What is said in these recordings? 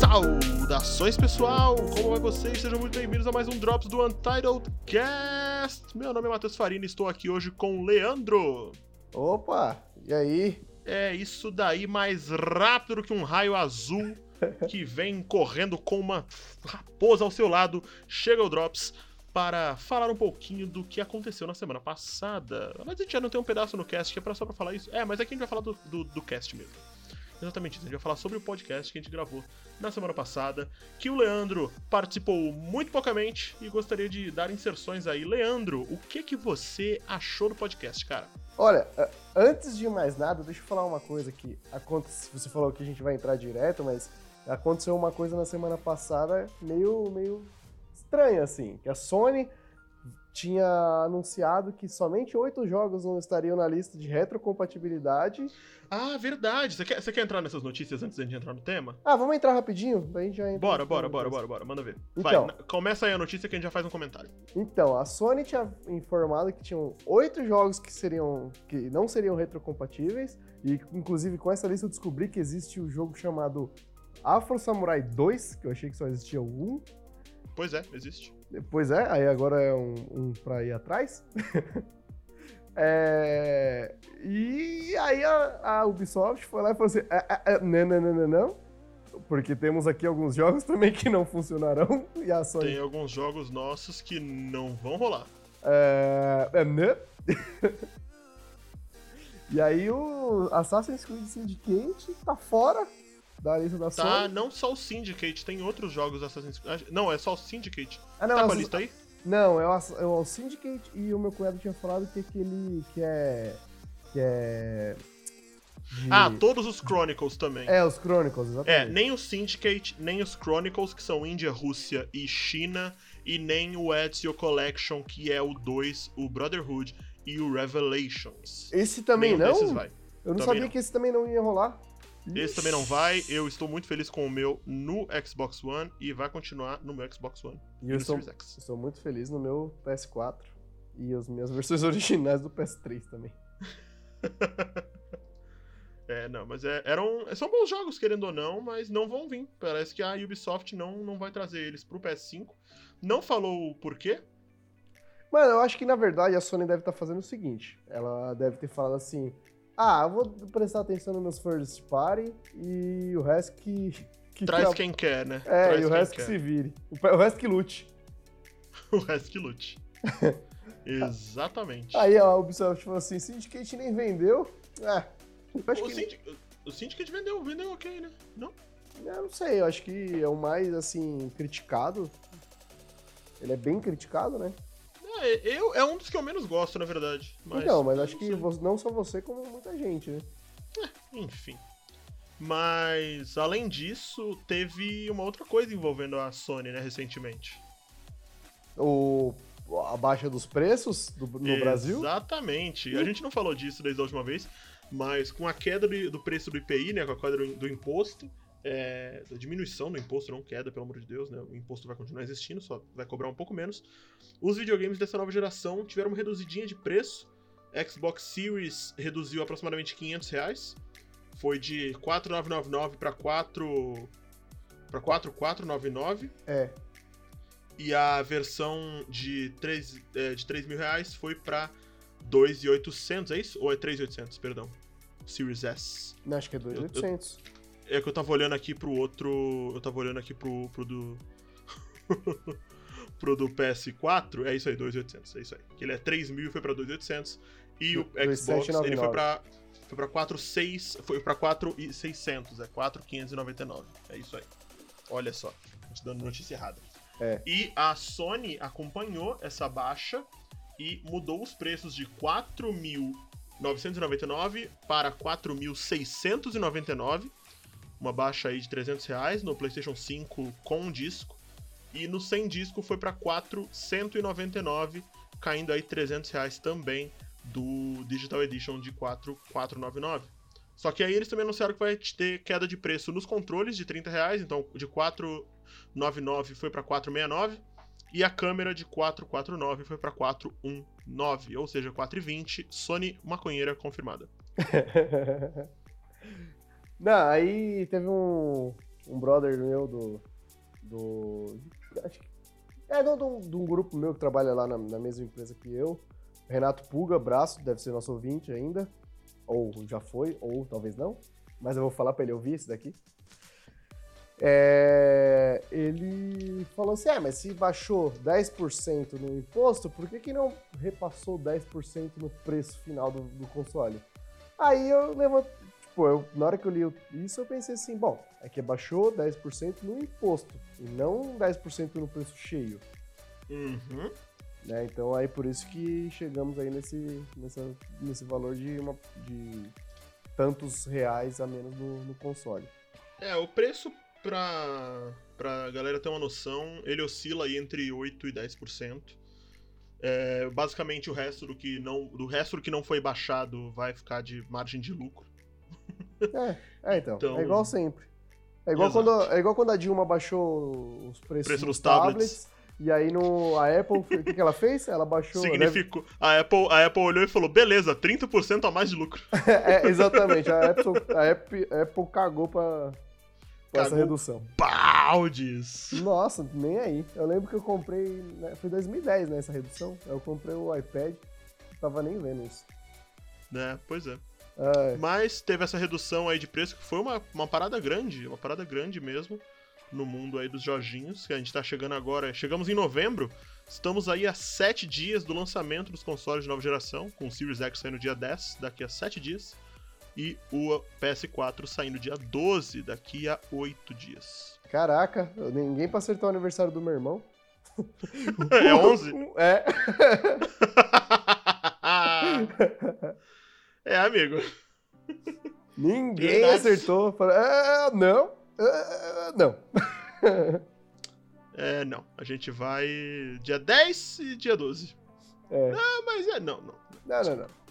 Saudações pessoal, como vai vocês? Sejam muito bem-vindos a mais um Drops do Untitled Cast. Meu nome é Matheus Farina e estou aqui hoje com o Leandro. Opa, e aí? É isso daí mais rápido que um raio azul que vem correndo com uma raposa ao seu lado. Chega o Drops para falar um pouquinho do que aconteceu na semana passada. Mas a gente já não tem um pedaço no cast que é só pra falar isso. É, mas aqui a gente vai falar do, do, do cast mesmo. Exatamente isso. A gente vai falar sobre o podcast que a gente gravou na semana passada, que o Leandro participou muito poucamente e gostaria de dar inserções aí. Leandro, o que que você achou do podcast, cara? Olha, antes de mais nada, deixa eu falar uma coisa que aconteceu. Você falou que a gente vai entrar direto, mas aconteceu uma coisa na semana passada meio, meio estranha, assim. Que a Sony tinha anunciado que somente oito jogos não estariam na lista de retrocompatibilidade. Ah, verdade. Você quer, você quer entrar nessas notícias antes gente entrar no tema? Ah, vamos entrar rapidinho? Daí a gente já entra Bora, bora, bora, bora, bora. Manda ver. Vai, Então. na- começa aí a notícia que a gente já faz um comentário. Então, a Sony tinha informado que tinham oito jogos que seriam que não seriam retrocompatíveis e inclusive com essa lista eu descobri que existe o jogo chamado Afro Samurai 2, que eu achei que só existia um. Pois é, existe. Pois é, aí agora é um, um pra ir atrás. É, e aí a, a Ubisoft foi lá e falou assim: "Ah, ah, ah, não, não, não, não, não, porque temos aqui alguns jogos também que não funcionarão. E a Sony Tem alguns jogos nossos que não vão rolar. É, é, né? e aí o Assassin's Creed Syndicate tá fora da lista da Tá, Sony. não só o Syndicate, tem outros jogos Assassin's Creed. Não, é só o Syndicate. Ah, não, tá com a lista aí? não é, o, é o Syndicate e o meu cunhado tinha falado que aquele que é que é de- Ah, todos os Chronicles também. é os Chronicles, É, exatamente. nem o Syndicate, nem os Chronicles, que são Índia, Rússia e China, e nem o Ezio Collection, que é o 2, o Brotherhood e o Revelations. Esse também Nenhum não? Eu não Também sabia não. que esse também não ia rolar. Esse também não vai. Eu estou muito feliz com o meu no Xbox One e vai continuar no meu Xbox One E eu estou, estou muito feliz no meu PS4 e as minhas versões originais do PS3 também. É, não, mas é, eram, são bons jogos, querendo ou não, mas não vão vir. Parece que a Ubisoft não, não vai trazer eles pro PS5. Não falou o porquê. Mano, eu acho que na verdade a Sony deve estar fazendo o seguinte: ela deve ter falado assim. Ah, eu vou prestar atenção nos meus first party e o resto que. que Traz tra- quem quer, né? É, Traz e o resto que quer. se vire. O, resto que lute. O resto que lute. Exatamente. Aí a Ubisoft falou assim: Syndicate nem vendeu. Eu acho o, que. Syndicate, o Syndicate vendeu, vendeu ok, né? Não? Eu não sei, eu acho que é o mais, assim, criticado. Ele é bem criticado, né? É, eu, é um dos que eu menos gosto, na verdade. Mas, então, mas eu acho não que não só você, como muita gente, né? Enfim. Mas, além disso, teve uma outra coisa envolvendo a Sony, né, recentemente. O, a baixa dos preços do- no Brasil. Exatamente. A gente não falou disso desde a última vez, mas com a queda do, do preço do IPI, né, com a queda do, do imposto, é, da diminuição do imposto, não queda, pelo amor de Deus, né, o imposto vai continuar existindo, só vai cobrar um pouco menos. Os videogames dessa nova geração tiveram uma reduzidinha de preço. Xbox Series reduziu aproximadamente 500 reais. Foi de 4,999 para 4 para 4,499 É. e a versão de 3, é, de 3 mil reais foi pra 2,800, é isso? Ou é 3,800, perdão. Series S. Não, acho que é 2,800. É que eu tava olhando aqui pro outro. Eu tava olhando aqui pro, pro do. pro do PS4. É isso aí, 2,800. É isso aí. Que ele é 3 mil e foi pra 2,800. E o Do- Xbox, ele foi 2,799. pra. Foi pra 4,6. Foi pra 4,600. É 4,599. É isso aí. Olha só. Te dando notícia errada. É. E a Sony acompanhou essa baixa e mudou os preços de 4.999 para 4.699, uma baixa aí de 300 reais no PlayStation 5 com disco e no sem disco foi para 499, caindo aí 300 reais também do Digital Edition de 4.499. Só que aí eles também anunciaram que vai ter queda de preço nos controles de 30 reais, então de 499 foi para 469 e a câmera de 449 foi para 419, ou seja, 420. Sony maconheira confirmada. Não, aí teve um, um brother meu do. do acho que. É, de um, de um grupo meu que trabalha lá na, na mesma empresa que eu. Renato Puga, braço, deve ser nosso ouvinte ainda. Ou já foi, ou talvez não. Mas eu vou falar para ele ouvir esse daqui. É, ele falou assim: ah, mas se baixou 10% no imposto, por que, que não repassou 10% no preço final do, do console? Aí eu levanto, tipo, eu, na hora que eu li isso, eu pensei assim: bom, é que baixou 10% no imposto e não 10% no preço cheio. Uhum. Né? Então aí por isso que chegamos aí nesse, nessa, nesse valor de, uma, de tantos reais a menos no, no console. É, o preço pra, pra galera ter uma noção, ele oscila aí entre 8% e 10%. É, basicamente o resto do que não do resto do que não foi baixado vai ficar de margem de lucro. É, é então, então, é igual sempre. É igual, quando, é igual quando a Dilma baixou os preços Preço dos tablets. tablets e aí no, a Apple, o que, que ela fez? Ela baixou. Significou. Né? A, Apple, a Apple olhou e falou: beleza, 30% a mais de lucro. é, exatamente. A Apple, a Apple, a Apple cagou pra, pra essa redução. Baldes! Nossa, nem aí. Eu lembro que eu comprei. Né, foi 2010, né? Essa redução. Eu comprei o iPad. Não tava nem vendo isso. É, pois é. É. Mas teve essa redução aí de preço que foi uma, uma parada grande, uma parada grande mesmo no mundo aí dos Jorginhos, que a gente tá chegando agora. Chegamos em novembro, estamos aí a 7 dias do lançamento dos consoles de nova geração, com o Series X saindo dia 10, daqui a 7 dias, e o PS4 saindo dia 12, daqui a 8 dias. Caraca, ninguém pra acertar o aniversário do meu irmão. é 11? É. é, amigo. Ninguém Verdade. acertou. É, não. Uh, não. é, não. A gente vai dia 10 e dia 12. É. Ah, mas é, não, não. Não, não, não.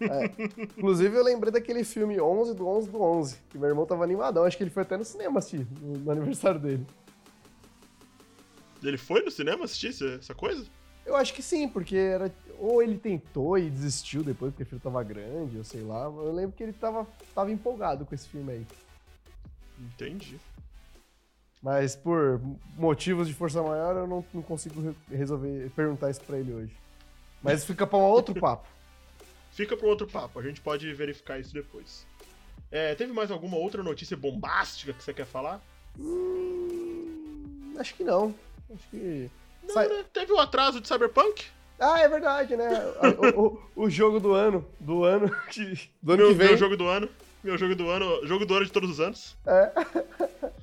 É. Inclusive, eu lembrei daquele filme 11 do 11 do 11, que meu irmão tava animadão. Acho que ele foi até no cinema assistir, no, no aniversário dele. Ele foi no cinema assistir essa coisa? Eu acho que sim, porque era. Ou ele tentou e desistiu depois porque o filme tava grande, ou sei lá. Eu lembro que ele tava, tava empolgado com esse filme aí. Entendi. Mas por motivos de força maior, eu não, não consigo resolver perguntar isso pra ele hoje. Mas fica pra um outro papo. Fica pra um outro papo, a gente pode verificar isso depois. É, teve mais alguma outra notícia bombástica que você quer falar? Hum, acho que não. Acho que. Não, Sai... né? Teve o um atraso de Cyberpunk? Ah, é verdade, né? o, o, o, jogo do ano. Do ano que. Do ano meu, que vem. Meu jogo do ano. Meu jogo do ano. Jogo do ano de todos os anos. É.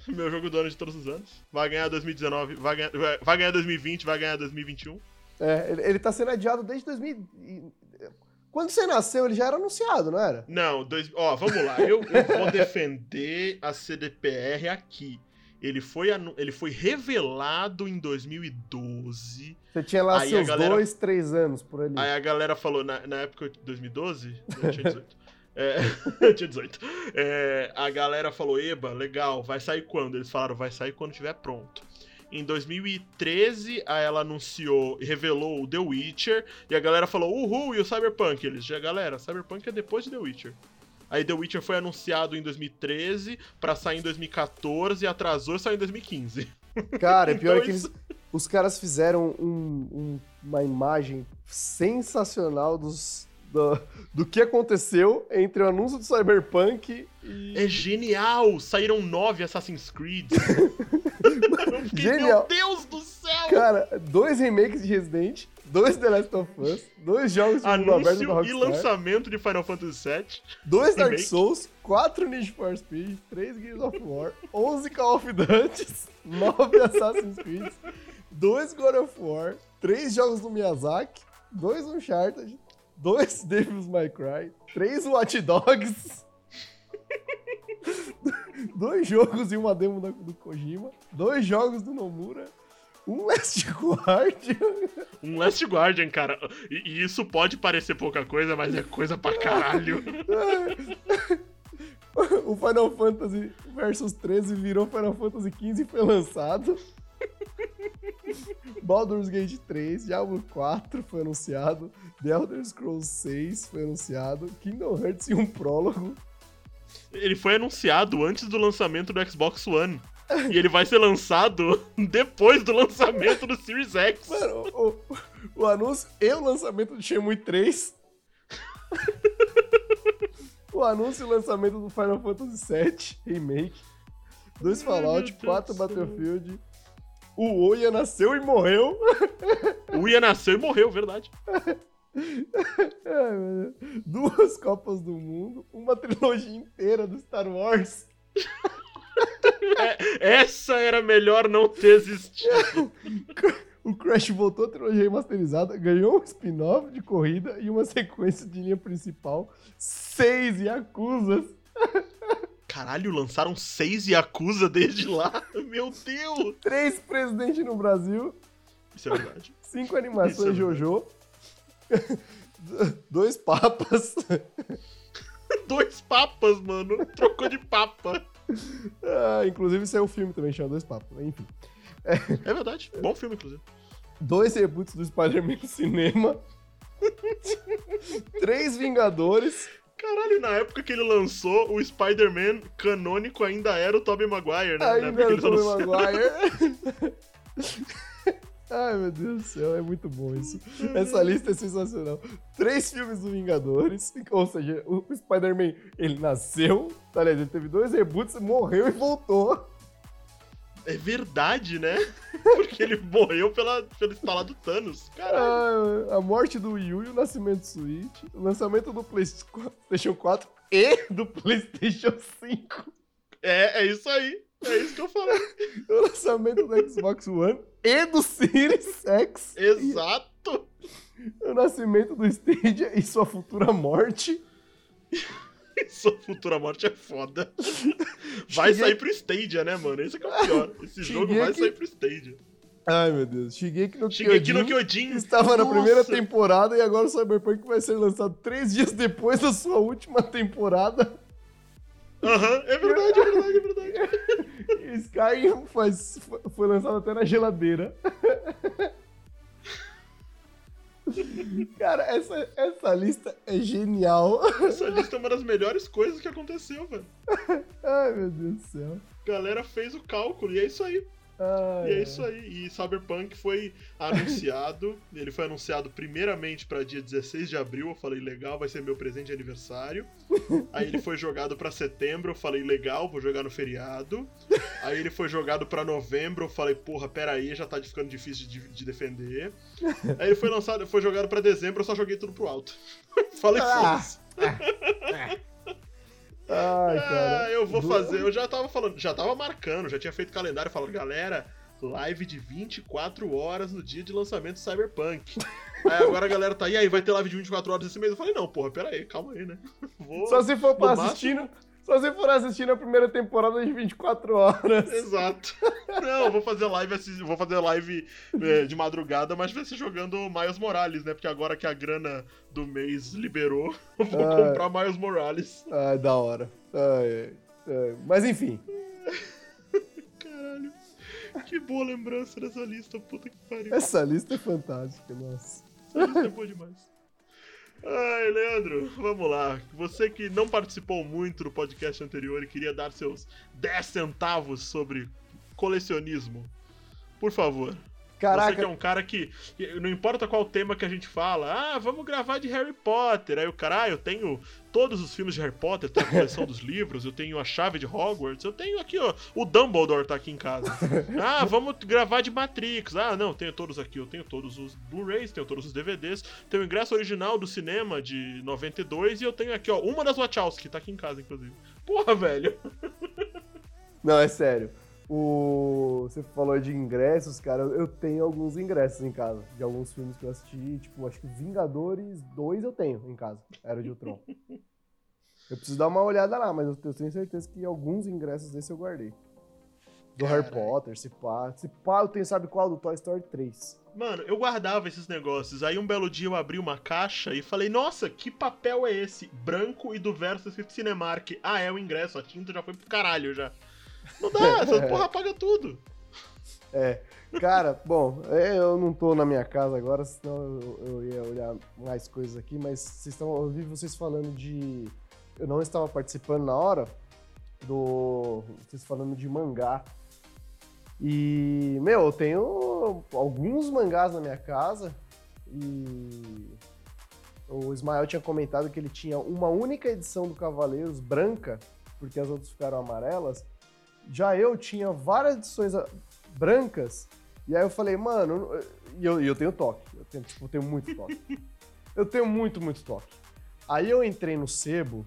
Meu jogo do ano de todos os anos. Vai ganhar 2019, vai ganhar, vai ganhar 2020, vai ganhar 2021. É, ele, ele tá sendo adiado desde 2000. Quando você nasceu, ele já era anunciado, não era? Não, dois, ó, vamos lá. Eu, eu vou defender a CDPR aqui. Ele foi, ele foi revelado em 2012. Você tinha lá seus galera, dois, três anos por ali. Aí a galera falou, na, na época de 2012, eu tinha 18. É, eu tinha 18. É, a galera falou: Eba, legal, vai sair quando? Eles falaram: vai sair quando estiver pronto. Em 2013, ela anunciou e revelou o The Witcher. E a galera falou: Uhul, e o Cyberpunk? Eles já, galera, Cyberpunk é depois de The Witcher. Aí The Witcher foi anunciado em 2013 para sair em 2014 e atrasou e saiu em 2015. Cara, é pior então, que eles, os caras fizeram um, um, uma imagem sensacional dos do, do que aconteceu entre o anúncio do Cyberpunk e. É genial! Saíram nove Assassin's Creed. genial! Meu Deus do céu! Cara, dois remakes de Resident, dois The Last of Us, dois jogos de mundo aberto da Rockstar. e lançamento de Final Fantasy VII. Dois Dark Souls, quatro Need for Speed, três Gears of War, onze Call of Duty, nove Assassin's Creed, dois God of War, três jogos do Miyazaki, dois Uncharted, dois Devils May Cry, três Watch Dogs, dois jogos e uma demo do Kojima, dois jogos do Nomura, um Last Guardian. Um Last Guardian, cara. E, e, isso pode parecer pouca coisa, mas é coisa pra caralho. o Final Fantasy Versus 13 virou Final Fantasy 15 e foi lançado. Baldur's Gate 3, Diablo 4 foi anunciado, The Elder Scrolls 6 foi anunciado, Kingdom Hearts e um prólogo. Ele foi anunciado antes do lançamento do Xbox One. E ele vai ser lançado depois do lançamento do Series X. Mano, o, o anúncio e o lançamento do Shenmue 3. o anúncio e o lançamento do Final Fantasy VII Remake. Dois Fallout, quatro Battlefield. O Oya nasceu e morreu. O Oya nasceu e morreu, verdade. Duas Copas do Mundo, uma trilogia inteira do Star Wars. É, essa era melhor não ter existido. O Crash voltou à trilogia remasterizada, ganhou um spin-off de corrida e uma sequência de linha principal. Seis Yakuzas. Caralho, lançaram seis Yakuza desde lá? Meu Deus! Três presidentes no Brasil. Isso é verdade. Cinco animações é Jojo. Dois papas. Dois papas, mano. Trocou de papa. Ah, inclusive, isso é um filme também, chama Dois Papas. Enfim. É, é verdade. Bom filme, inclusive. Dois reboots do Spider-Man no cinema. Três Vingadores. Caralho, na época que ele lançou, o Spider-Man canônico ainda era o Tobey Maguire, né? Ainda era o Tobey Maguire. Ai, meu Deus do céu, é muito bom isso. Essa lista é sensacional. Três filmes do Vingadores, ou seja, o Spider-Man, ele nasceu, tá ligado? Ele teve dois reboots, morreu e voltou. É verdade, né? Porque ele morreu pela, pelo instalar do Thanos. Caralho. Ah, a morte do Wii U e o nascimento do Switch, o lançamento do PlayStation 4 e do PlayStation 5. É, é isso aí. É isso que eu falei. o lançamento do Xbox One e do Series X. Exato. O nascimento do Stadia e sua futura morte. Sua futura morte é foda. Vai sair pro Stadia, né, mano? Esse é, é o pior. Esse jogo vai sair pro Stadia. Ai, meu Deus. Shigeki no Shigeki no Kyojin estava Nossa. na primeira temporada e agora o Cyberpunk vai ser lançado três dias depois da sua última temporada. Aham, é verdade, é verdade, é verdade. Skyrim faz, foi lançado até na geladeira. Cara, essa, essa lista é genial. Essa lista é uma das melhores coisas que aconteceu, velho. Ai, meu Deus do céu. Galera fez o cálculo e é isso aí. Ah, e é, é isso aí. E Cyberpunk foi anunciado. ele foi anunciado primeiramente para dia 16 de abril. Eu falei, legal, vai ser meu presente de aniversário. aí ele foi jogado para setembro. Eu falei, legal, vou jogar no feriado. Aí ele foi jogado para novembro. Eu falei, porra, peraí, já tá ficando difícil de, de defender. Aí ele foi lançado, foi jogado para dezembro. Eu só joguei tudo pro alto. falei, ah, foda-se. Ai, cara. Ah, eu vou fazer. Eu já tava falando, já tava marcando, já tinha feito calendário falando, galera, live de 24 horas no dia de lançamento do Cyberpunk. aí agora a galera tá, e aí, vai ter live de 24 horas esse mês? Eu falei, não, porra, pera aí, calma aí, né? Vou, Só se for pra assistindo. Máximo... Se for assistir a primeira temporada de 24 horas. Exato. Não, vou fazer live, vou fazer live é, de madrugada, mas vai ser jogando Miles Morales, né? Porque agora que a grana do mês liberou, eu vou ah, comprar Miles Morales. Ah, da hora. Ai, ai. Mas enfim. Caralho. Que boa lembrança dessa lista, puta que pariu. Essa lista é fantástica, nossa. Essa lista é boa demais. Ai, Leandro, vamos lá. Você que não participou muito do podcast anterior e queria dar seus 10 centavos sobre colecionismo, por favor. Caraca. Você que é um cara que. Não importa qual tema que a gente fala, ah, vamos gravar de Harry Potter. Aí o cara, ah, eu tenho todos os filmes de Harry Potter, tenho a coleção dos livros, eu tenho a chave de Hogwarts, eu tenho aqui, ó, o Dumbledore tá aqui em casa. Ah, vamos gravar de Matrix. Ah, não, tenho todos aqui, eu tenho todos os Blu-rays, tenho todos os DVDs, tenho o ingresso original do cinema de 92 e eu tenho aqui, ó, uma das Wachowski, tá aqui em casa, inclusive. Porra, velho. Não, é sério. O... Você falou de ingressos, cara. Eu tenho alguns ingressos em casa. De alguns filmes que eu assisti. Tipo, acho que Vingadores 2 eu tenho em casa. Era de Ultron. eu preciso dar uma olhada lá, mas eu tenho certeza que alguns ingressos desse eu guardei. Do Harry Potter, se pá. Se pá, eu tenho, sabe qual? Do Toy Story 3. Mano, eu guardava esses negócios. Aí um belo dia eu abri uma caixa e falei, nossa, que papel é esse? Branco e do verso escrito Cinemark. Ah, é o ingresso, a tinta já foi pro caralho já. Não dá, essa porra apaga tudo. É. Cara, bom, é, eu não tô na minha casa agora, senão eu, eu ia olhar mais coisas aqui, mas vocês estão, eu vi vocês falando de. Eu não estava participando na hora do. Vocês falando de mangá. E, meu, eu tenho alguns mangás na minha casa e o Ismael tinha comentado que ele tinha uma única edição do Cavaleiros branca, porque as outras ficaram amarelas. Já eu tinha várias edições brancas, e aí eu falei, mano, e eu, eu tenho toque, eu tenho, tipo, eu tenho muito toque. eu tenho muito, muito toque. Aí eu entrei no sebo,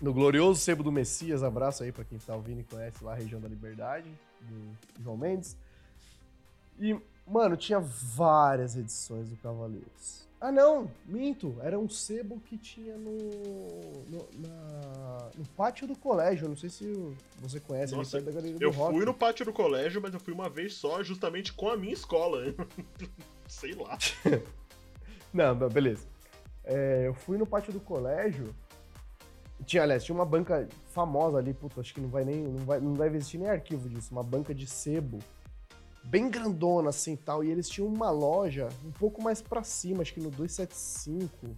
no glorioso sebo do Messias, abraço aí para quem tá ouvindo e conhece lá a região da Liberdade, do João Mendes. E, mano, tinha várias edições do Cavaleiros. Ah, não, minto. Era um sebo que tinha no, no, na, no pátio do colégio. Não sei se você conhece, Nossa, da Galeria Eu do Rock. fui no pátio do colégio, mas eu fui uma vez só, justamente com a minha escola. sei lá. não, não, beleza. É, eu fui no pátio do colégio. Tinha, aliás, tinha uma banca famosa ali, puta, acho que não vai nem. Não vai, não deve existir nem arquivo disso. Uma banca de sebo bem grandona assim tal. E eles tinham uma loja um pouco mais para cima, acho que no 275.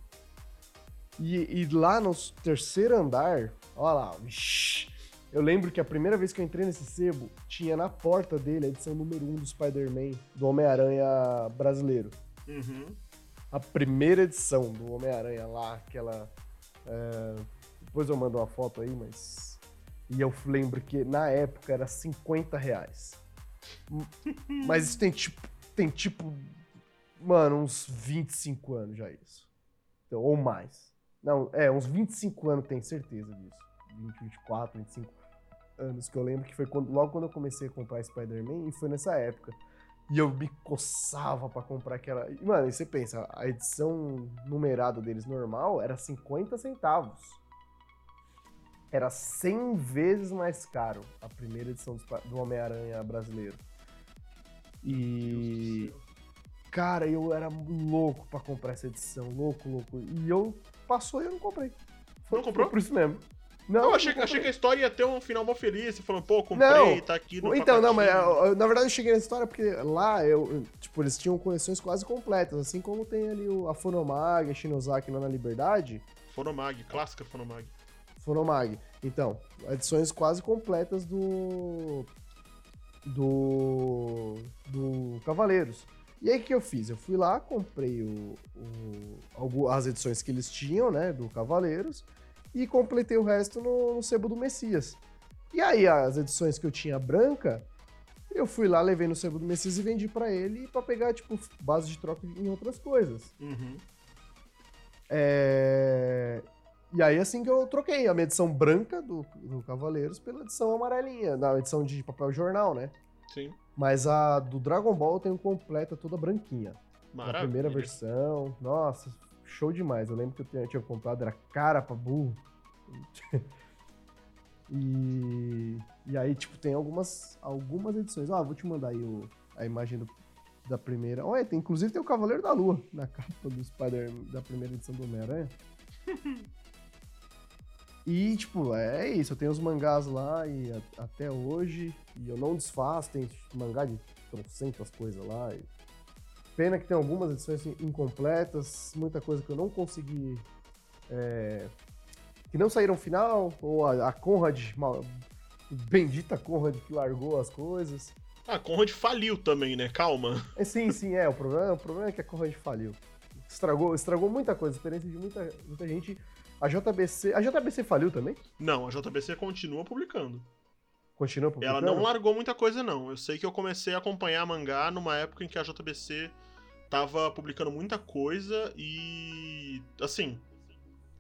E, e lá no terceiro andar, olha lá, vixi, eu lembro que a primeira vez que eu entrei nesse sebo, tinha na porta dele a edição número 1 um do Spider-Man, do Homem-Aranha brasileiro. Uhum. A primeira edição do Homem-Aranha lá, aquela. É... Depois eu mando uma foto aí, mas. E eu lembro que na época era 50 reais. Mas isso tem tipo, tem tipo, mano, uns 25 anos já isso. Então, ou mais. Não, é, uns 25 anos, tenho certeza disso. 20, 24, 25 anos, que eu lembro que foi quando, logo quando eu comecei a comprar Spider-Man, e foi nessa época. E eu me coçava para comprar aquela. Mano, e você pensa, a edição numerada deles normal era 50 centavos. Era 100 vezes mais caro a primeira edição do Homem-Aranha brasileiro. E. Cara, eu era louco para comprar essa edição. Louco, louco. E eu passou e eu não comprei. Foi, não comprou? Foi por isso mesmo. Não, eu achei, achei que a história ia ter um final mó feliz, falando, pô, comprei, não. tá aqui no Então, não, mas eu, na verdade eu cheguei nessa história porque lá eu, tipo, eles tinham coleções quase completas, assim como tem ali o, a Fonomag, a Shinozaki lá na Liberdade. Fonomag, clássica Fonomag. Fonomag. Então, edições quase completas do do, do Cavaleiros. E aí o que eu fiz? Eu fui lá, comprei o, o, as edições que eles tinham, né, do Cavaleiros, e completei o resto no, no Sebo do Messias. E aí as edições que eu tinha branca, eu fui lá, levei no Sebo do Messias e vendi para ele para pegar, tipo, base de troca em outras coisas. Uhum. É... E aí, assim que eu troquei a minha edição branca do, do Cavaleiros pela edição amarelinha, na edição de papel jornal, né? Sim. Mas a do Dragon Ball eu tenho completa toda branquinha. Maravilha. A primeira versão. Nossa, show demais. Eu lembro que eu tinha, tinha comprado, era cara pra burro. e, e aí, tipo, tem algumas, algumas edições. Ah, vou te mandar aí o, a imagem do, da primeira. Olha, tem, inclusive tem o Cavaleiro da Lua na capa do Spider da primeira edição do Homem-Aranha. E, tipo, é isso. Eu tenho os mangás lá e a, até hoje. E eu não desfaço. Tem mangá de trocentas coisas lá. E... Pena que tem algumas edições incompletas. Muita coisa que eu não consegui. É... Que não saíram final. Ou a, a Conrad. Uma... Bendita Conrad que largou as coisas. Ah, a Conrad faliu também, né? Calma. É, sim, sim, é. O problema, o problema é que a Conrad faliu. Estragou, estragou muita coisa. A experiência de muita, muita gente a JBC. A JBC faliu também? Não, a JBC continua publicando. Continua publicando? Ela não largou muita coisa, não. Eu sei que eu comecei a acompanhar mangá numa época em que a JBC tava publicando muita coisa e. Assim.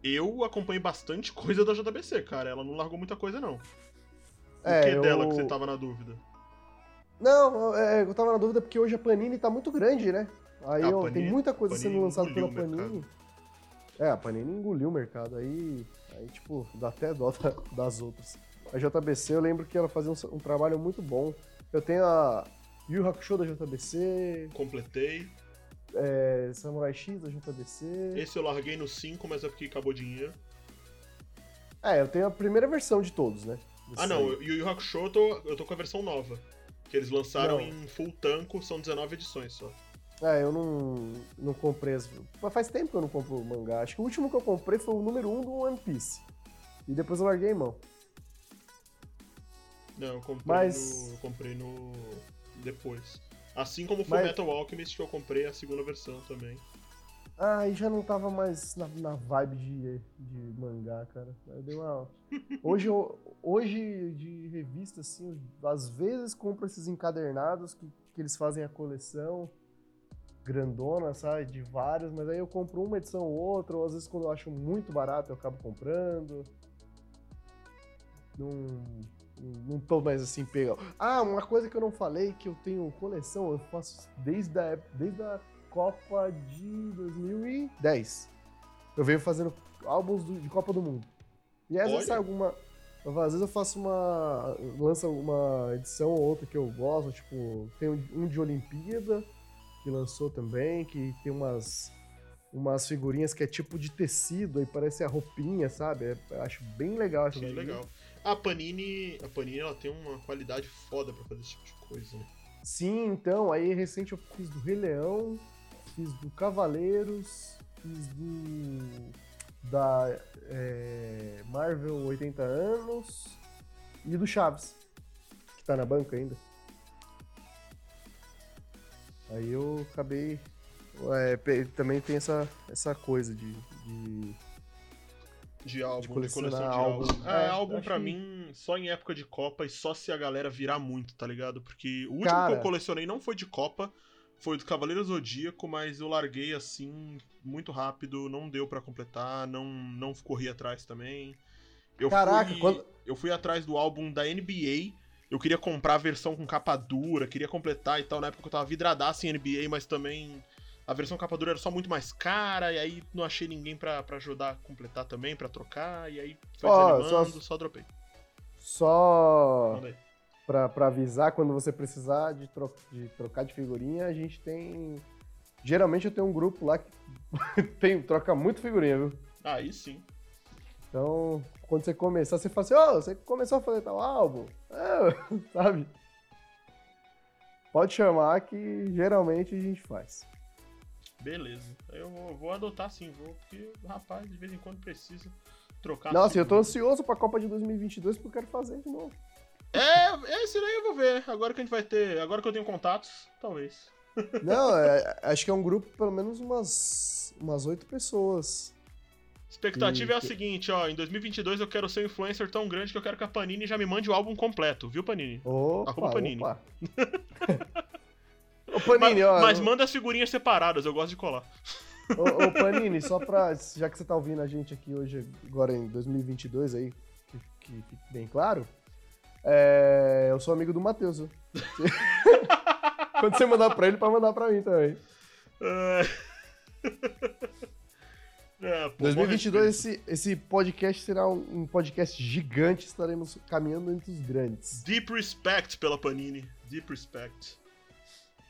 Eu acompanhei bastante coisa da JBC, cara. Ela não largou muita coisa, não. É, o que eu... dela que você tava na dúvida? Não, é, eu tava na dúvida porque hoje a Panini tá muito grande, né? Aí ah, Panini, tem muita coisa Panini sendo lançada pela Panini. É, a Panini engoliu o mercado, aí, aí tipo, dá até dó das outras. A JBC, eu lembro que ela fazia um, um trabalho muito bom. Eu tenho a Yu Hakusho da JBC, Completei. é, Samurai X da JBC. Esse eu larguei no 5, mas é porque acabou o dinheiro. É, eu tenho a primeira versão de todos, né? Ah, Desse não. aí. O Yu Yu Hakusho eu tô, eu tô com a versão nova. Que eles lançaram Não. em full tanco, são 19 edições só. É, eu não, não comprei as. Faz tempo que eu não compro mangá. Acho que o último que eu comprei foi o número 1 um do One Piece. E depois eu larguei mão. Não, eu comprei Mas- no. Eu comprei no. Depois. Assim como o Mas- Fullmetal Alchemist, que eu comprei a segunda versão também. Ah, aí já não tava mais na, na vibe de, de mangá, cara. Aí deu uma. Hoje, eu, hoje de revista, assim, eu, às vezes compro esses encadernados que, que eles fazem a coleção grandona, sabe? De vários, mas aí eu compro uma edição ou outra, ou às vezes quando eu acho muito barato eu acabo comprando. Não, não tô mais assim pegando. Ah, uma coisa que eu não falei, que eu tenho coleção, eu faço desde a, desde a Copa de 2010. Eu venho fazendo álbuns de Copa do Mundo. E às vezes sai alguma. Às vezes eu faço uma. lança uma edição ou outra que eu gosto, tipo, tem um de Olimpíada que lançou também, que tem umas. Umas figurinhas que é tipo de tecido, aí parece a roupinha, sabe? É- eu acho bem legal daí. legal. A Panini. A Panini ela tem uma qualidade foda pra fazer esse tipo de coisa, né? Sim, então, aí recente eu fiz do Rei Leão, fiz do Cavaleiros, fiz do. da é, Marvel 80 anos e do Chaves, que tá na banca ainda. Aí eu acabei. é, também tem essa, essa coisa de. de- De álbum, de, colecionar coleção de álbum. álbum. É, É, álbum pra que- mim só em época de Copa e só se a galera virar muito, tá ligado? Porque o último que Cara. eu colecionei não foi de Copa, foi do Cavaleiro Zodíaco, mas eu larguei assim muito rápido, não deu pra completar, não, não corri atrás também. Eu Caraca, fui, quando- eu fui atrás do álbum da NBA. Eu queria comprar a versão com capa dura, queria completar e tal. Na época que eu tava vidradaço em NBA, mas também a versão capa dura era só muito mais cara. E aí não achei ninguém pra, pra ajudar a completar também, pra trocar. E aí foi Ó, desanimando, só- só... dropei. Só pra, pra avisar quando você precisar de, tro- de trocar de figurinha, a gente tem. Geralmente eu tenho um grupo lá que tem, troca muito figurinha, viu? Aí sim. Então, quando você começar, você fala assim, ô, você começou a fazer tal álbum? É, sabe? Pode chamar que geralmente a gente faz. Beleza. Eu vou, vou adotar sim, vou, porque, rapaz, de vez em quando precisa trocar. Nossa, eu tô ansioso pra Copa de 2022 porque eu quero fazer de novo. É, esse daí eu vou ver. Agora que a gente vai ter. Agora que eu tenho contatos, talvez. Não, é- acho que é um grupo pelo menos umas umas oito pessoas. Expectativa é a seguinte, ó, em 2022 eu quero ser um influencer tão grande que eu quero que a Panini já me mande o álbum completo, viu, Panini? Opa, Arroba Panini. opa. Ô, Panini, mas, ó. mas manda as figurinhas separadas, eu gosto de colar. Ô, ô, Panini, só pra. Já que você tá ouvindo a gente aqui hoje, agora em 2022 aí, que, que fique bem claro, é, eu sou amigo do Matheus? Quando você mandar pra ele, pode mandar pra mim também. É, pô, bom 2022, respeito. esse, esse podcast será um, um podcast gigante, estaremos caminhando entre os grandes. Deep respect pela Panini. Deep respect.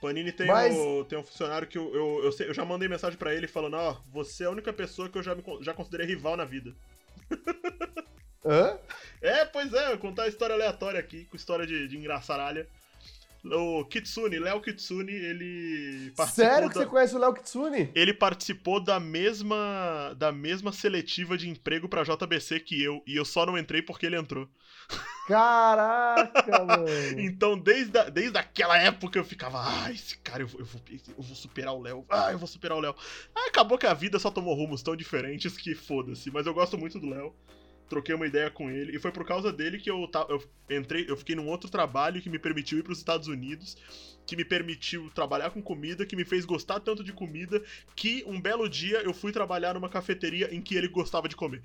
Panini tem, Mas- o- tem um funcionário que eu, eu, eu, sei- eu já mandei mensagem pra ele falando: Ó, você é a única pessoa que eu já, me, já considerei rival na vida. Hã? É, pois é, eu contar a história aleatória aqui, com história de, de engraçaralha. O Kitsune, Léo Kitsune, ele Sério que da- você conhece o Léo Kitsune? ele participou da mesma da mesma seletiva de emprego pra JBC que eu, e eu só não entrei porque ele entrou. Caraca, mano. Então, desde, a- desde aquela época eu ficava, ah, esse cara, eu vou, eu vou, eu vou superar o Léo, ah, eu vou superar o Léo. Aí acabou que a vida só tomou rumos tão diferentes que foda-se, mas eu gosto muito do Léo. Troquei uma ideia com ele, e foi por causa dele que eu, eu entrei, eu fiquei num outro trabalho que me permitiu ir pros Estados Unidos, que me permitiu trabalhar com comida, que me fez gostar tanto de comida, que um belo dia eu fui trabalhar numa cafeteria em que ele gostava de comer.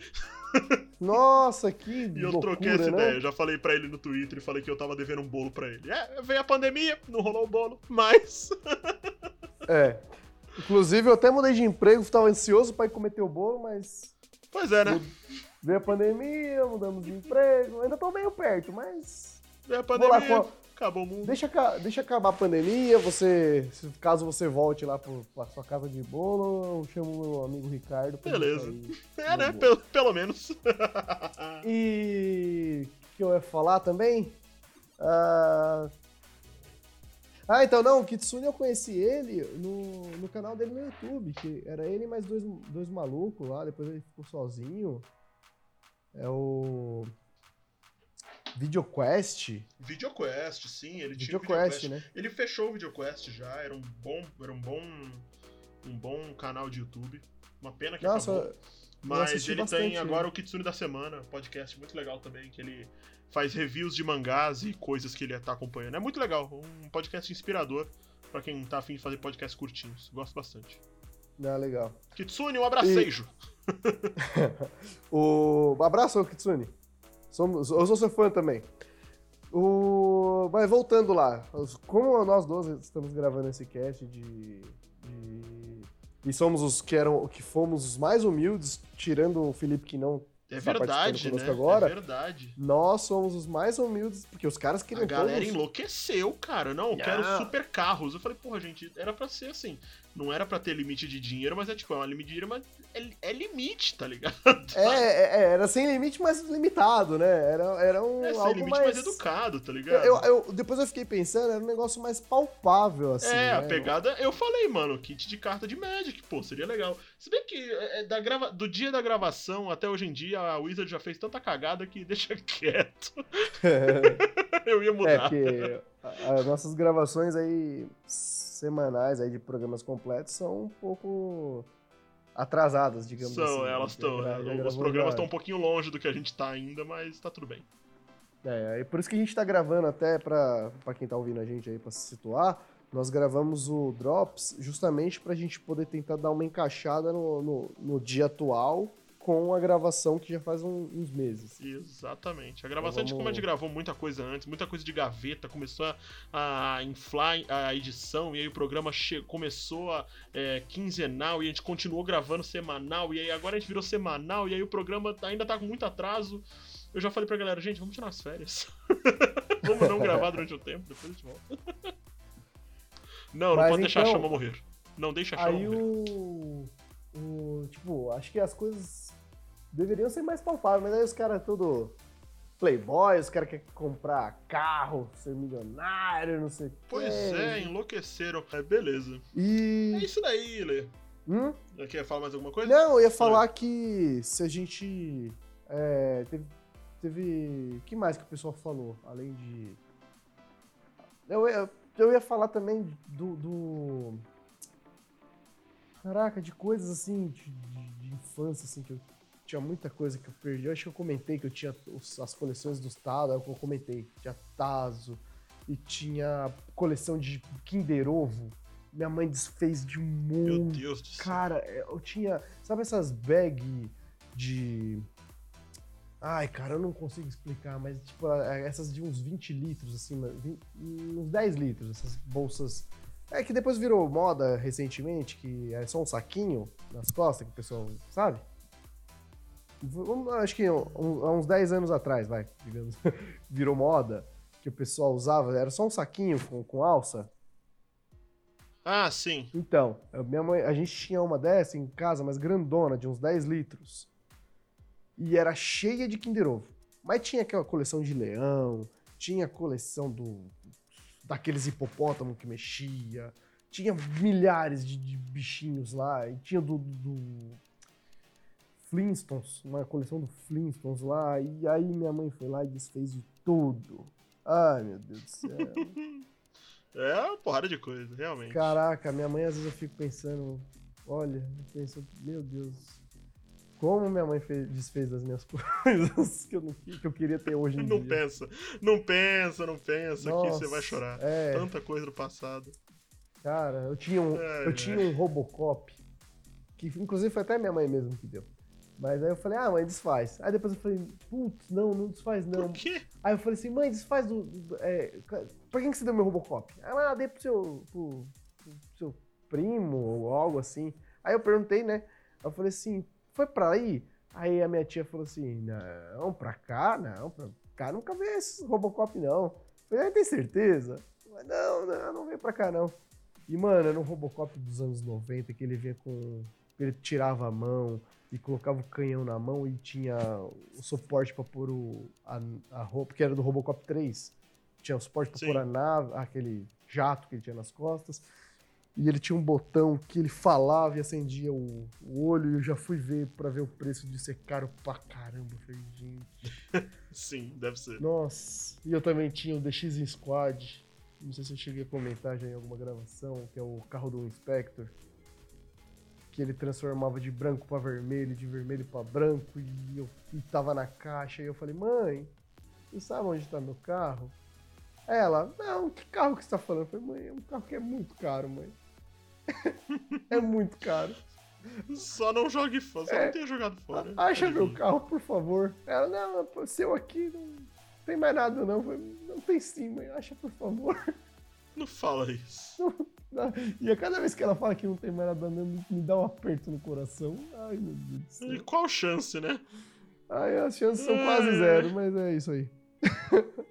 Nossa, que E eu loucura, troquei essa né? ideia. Eu já falei pra ele no Twitter e falei que eu tava devendo um bolo pra ele. É, veio a pandemia, não rolou o bolo, mas. É. Inclusive, eu até mudei de emprego, tava ansioso pra ir cometer o bolo, mas Pois é, né? Veio a pandemia, mudamos de emprego. Ainda tô meio perto, mas. Veio a lá, pandemia, pô. acabou o mundo. Deixa, deixa acabar a pandemia, você. Caso você volte lá pro, pra sua casa de bolo, eu chamo o meu amigo Ricardo Beleza. É, né? Pelo, pelo menos. E o que eu ia falar também? Ah, ah, então não, o Kitsune eu conheci ele no, no canal dele no YouTube, que era ele e mais dois, dois malucos lá, depois ele ficou sozinho. É o. VideoQuest. VideoQuest, sim, ele tinha o VideoQuest, né? Ele fechou o VideoQuest já, era um bom, era um bom, um bom canal de YouTube. Uma pena que Nossa, acabou. Mas ele bastante tem agora ele. o Kitsune da Semana, podcast muito legal também, que ele faz reviews de mangás e coisas que ele tá acompanhando. É muito legal, um podcast inspirador pra quem tá afim de fazer podcasts curtinhos. Gosto bastante. Ah, legal. Kitsune, um abracejo. O... Abraço, Kitsune. Somos... Eu sou seu fã também. O... Mas voltando lá, como nós dois estamos gravando esse cast de... de- E somos os que eram, que fomos os mais humildes, tirando o Felipe que não. É tá verdade, participando né? conosco agora. É verdade. Nós somos os mais humildes, porque os caras queriam A galera todos- enlouqueceu, cara. Não, eu quero Não. super carros. Eu falei, porra, gente, era pra ser assim. Não era pra ter limite de dinheiro, mas é tipo, é uma limite de dinheiro, mas é, é limite, tá ligado? É, é, é, era sem limite, mas limitado, né? Era, era um É sem algo limite, mais... mas educado, tá ligado? Eu, eu- depois eu fiquei pensando, era um negócio mais palpável, assim. é, a né? pegada, eu falei, mano, kit de carta de Magic, pô, seria legal. Se bem que é, da grava, do dia da gravação até hoje em dia, a Wizard já fez tanta cagada que deixa quieto. eu ia É, mudar. porque a- as nossas gravações aí semanais aí de programas completos são um pouco atrasadas, digamos assim. São, né? elas estão. Os gravou programas estão um pouquinho longe do que a gente tá ainda, mas tá tudo bem. É, e por isso que a gente tá gravando até pra quem tá ouvindo a gente aí, pra se situar, nós gravamos o Drops justamente pra gente poder tentar dar uma encaixada no, no, no dia atual com a gravação que já faz um- uns meses. Exatamente. A gravação, de vamos- como a gente gravou muita coisa antes, muita coisa de gaveta, começou a, a inflar a edição, e aí o programa começou a é, quinzenal, e a gente continuou gravando semanal, e aí agora a gente virou semanal, e aí o programa ainda tá com muito atraso. Eu já falei pra galera, gente, vamos tirar as férias. vamos não gravar durante o tempo, depois a gente volta. não, não Mas pode deixar a então, chama morrer. Não deixa a chama Aí morrer. o, o. Tipo, acho que as coisas deveriam ser mais palpáveis, mas aí os caras tudo. Playboy, os caras querem comprar carro, ser milionário, não sei o quê. Pois é, enlouqueceram. É, beleza. É E. isso daí, Lê. Hum? Quer falar mais alguma coisa? Não, eu ia falar que se a gente. É, teve. Teve. O que mais que o pessoal falou? Além de. Eu ia, eu ia falar também do. do- Caraca, de coisas assim, de, de- de infância, assim, que eu tinha muita coisa que eu perdi. Eu acho que eu comentei que eu tinha os- as coleções dos Tazo, é o que eu comentei. Tinha Tazo e tinha coleção de Kinder Ovo. Minha mãe desfez de um Meu. Deus do céu. Cara, eu tinha. Sabe essas bag de. Ai, cara, eu não consigo explicar, mas tipo, essas de uns 20 litros, assim, uns 10 litros, essas bolsas. É que depois virou moda recentemente, que é só um saquinho nas costas que o pessoal. Sabe? Acho que há uns 10 anos atrás, vai, digamos. virou moda que o pessoal usava, era só um saquinho com, com alça. Ah, sim. Então, a minha mãe, a gente tinha uma dessa em casa, mas grandona, de uns 10 litros. E era cheia de Kinder Ovo. Mas tinha aquela coleção de leão, tinha a coleção do daqueles hipopótamo que mexia, tinha milhares de, de bichinhos lá, e tinha do, do Flintstones, uma coleção do Flintstones lá, e aí minha mãe foi lá e desfez de tudo. Ai, meu Deus do céu. É uma porrada de coisa, realmente. Caraca, minha mãe às vezes eu fico pensando, olha, eu penso, meu Deus, como minha mãe fez- desfez das minhas coisas que eu, não, que eu queria ter hoje em Não dia. pensa, não pensa, não pensa que Nossa, você vai chorar. É, Tanta coisa do passado. cara, eu tinha um, Ai, eu tinha um Robocop, que inclusive foi até minha mãe mesmo que deu. Mas aí eu falei, ah, mãe, desfaz. Aí depois eu falei, putz, não, não desfaz não. Por quê? Aí eu falei assim, mãe, desfaz do. do é, pra quem que você deu meu Robocop? Ela, ah, dei pro seu, pro, pro seu primo ou algo assim. Aí eu perguntei, né? Eu falei assim, foi pra aí? Aí a minha tia falou assim: não, pra cá, não, pra cá nunca vê esse Robocop, não. Eu falei, ah, tem certeza? Mas não, não, não vem pra cá, não. E, mano, era um Robocop dos anos 90 que ele vinha com. Ele tirava a mão e colocava o canhão na mão e tinha o suporte pra pôr o, a, a roupa, que era do Robocop 3. Tinha o suporte pra Sim. pôr a nave, aquele jato que ele tinha nas costas. E ele tinha um botão que ele falava e acendia o, o olho. E eu já fui ver pra ver o preço de ser caro pra caramba. Eu falei, gente. Sim, deve ser. Nossa. E eu também tinha o DX Squad. Não sei se eu cheguei a comentar já em alguma gravação, que é o carro do Inspector. Que ele transformava de branco pra vermelho, de vermelho pra branco, e eu e tava na caixa. E eu falei, mãe, você sabe onde tá meu carro? Ela, não, que carro que você tá falando? Eu falei, mãe, é um carro que é muito caro, mãe. é muito caro. Só não jogue fora, só É. não tenha jogado fora. Acha meu carro, por favor. Ela, não, seu aqui não tem mais nada, não. Falei, não tem sim, mãe, acha, por favor. Não fala isso. E a cada vez que ela fala que não tem mais nada, me, me dá um aperto no coração. Ai, meu Deus do E céu. qual chance, né? Ai, as chances são quase Ai. zero, mas é isso aí.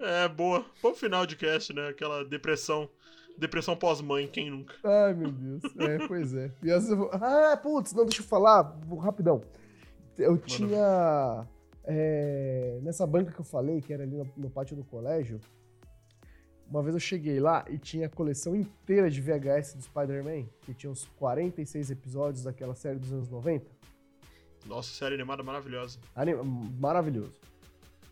É, boa. Bom final de cast, né? Aquela depressão. Depressão pós-mãe, quem nunca? Ai, meu Deus. É, pois é. E às vezes eu vou... Ah, putz, não, deixa eu falar, vou- rapidão. Eu tinha. é, nessa banca que eu falei, que era ali no, no pátio do colégio, uma vez eu cheguei lá e tinha a coleção inteira de VHS do Spider-Man, que tinha uns 46 episódios daquela série dos anos 90. Nossa, série animada maravilhosa. Anim- Maravilhoso.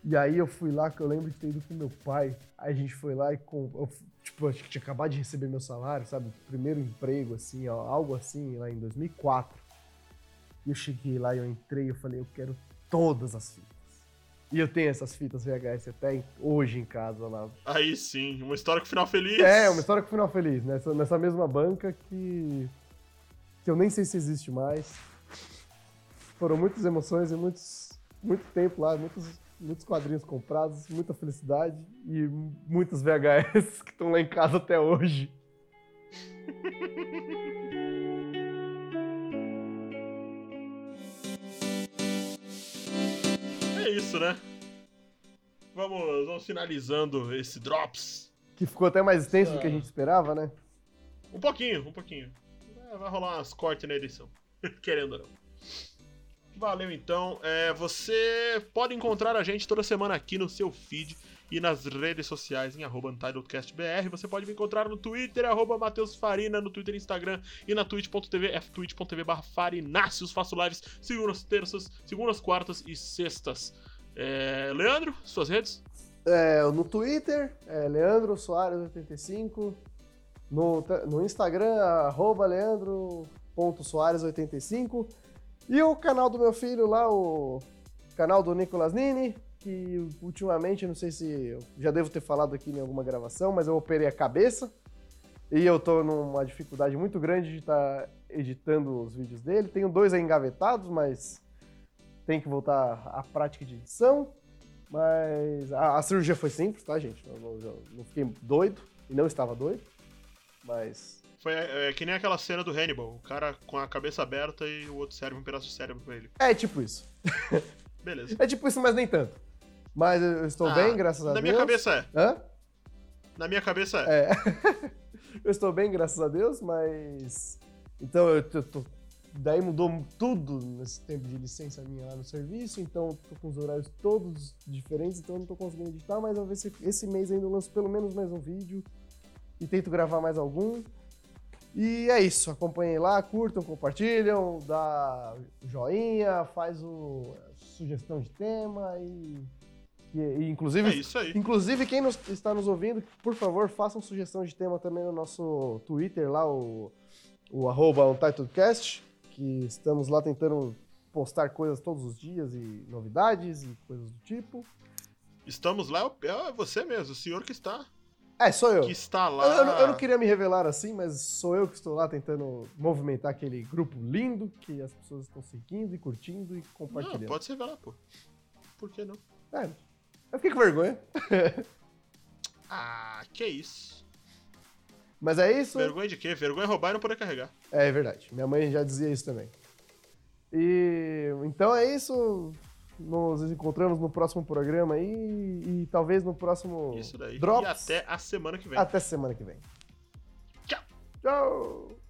E aí eu fui lá, que eu lembro de ter ido com meu pai. Aí a gente foi lá e com. eu, tipo, acho que tinha acabado de receber meu salário, sabe? Primeiro emprego, assim, ó, algo assim, lá em 2004. E eu cheguei lá e eu entrei eu falei, eu quero todas as fitas. E eu tenho essas fitas VHS até hoje em casa lá. Aí sim, uma história com final feliz. É, uma história com final feliz, nessa, nessa mesma banca que. que eu nem sei se existe mais. Foram muitas emoções e muitos, muito tempo lá, muitos, muitos quadrinhos comprados, muita felicidade e muitas VHS que estão lá em casa até hoje. É isso, né? Vamos, vamos finalizando esse Drops. Que ficou até mais extenso do que a gente esperava, né? Um pouquinho, um pouquinho. É, Vai rolar umas cortes na edição. Querendo ou não. Valeu então. É, você pode encontrar a gente toda semana aqui no seu feed e nas redes sociais em arroba UntitledCastBR. Você pode me encontrar no Twitter, arroba Matheus Farina, no Twitter e Instagram e na twitch.tv, ftwitch.tv barra Farináceos. Faço lives segundas, terças, segundas, quartas e sextas. É, Leandro, suas redes? É, no Twitter, é Leandro Soares85. No, no Instagram, arroba leandro.soares85. E o canal do meu filho lá, o canal do Nicolas Nini, que ultimamente, não sei se já devo ter falado aqui em alguma gravação, mas eu operei a cabeça. E eu tô numa dificuldade muito grande de estar editando os vídeos dele. Tenho dois aí engavetados, mas tem que voltar à prática de edição. Mas a, a cirurgia foi simples, tá, gente? Eu não, eu não fiquei doido e não estava doido. Mas. Foi é, que nem aquela cena do Hannibal. O cara com a cabeça aberta e o outro cérebro, um pedaço de cérebro pra ele. É tipo isso. Beleza. É tipo isso, mas nem tanto. Mas eu estou Ah, bem, graças a Na Deus. minha cabeça é. Hã? Na minha cabeça é. É. eu estou bem, graças a Deus, mas. Então eu tô. tô- Daí mudou tudo nesse tempo de licença minha lá no serviço, então eu tô com os horários todos diferentes, então eu não tô conseguindo editar, mas eu ver se esse mês ainda eu lanço pelo menos mais um vídeo e tento gravar mais algum. E é isso, acompanhem lá, curtam, compartilham, dá joinha, faz o sugestão de tema e, e- e inclusive É isso aí. Inclusive, quem nos- está nos ouvindo, por favor, façam sugestão de tema também no nosso Twitter, lá, o, o arroba UntitledCast, que estamos lá tentando postar coisas todos os dias e novidades e coisas do tipo. Estamos lá, é você mesmo, o senhor que está. É, sou eu. Que está Eu, lá. eu não- eu não queria me revelar assim, mas sou eu que estou lá tentando movimentar aquele grupo lindo que as pessoas estão seguindo e curtindo e Não, compartilhando. pode ser lá, pô. Por que não? É, eu fiquei com vergonha. Ah, que isso. Mas é isso. Vergonha de quê? Vergonha é roubar e não poder carregar. É verdade. Minha mãe já dizia isso também. E então é isso. Nos encontramos no próximo programa aí e talvez no próximo Isso daí. Drops. E até a semana que vem. Até semana que vem. Tchau. Tchau.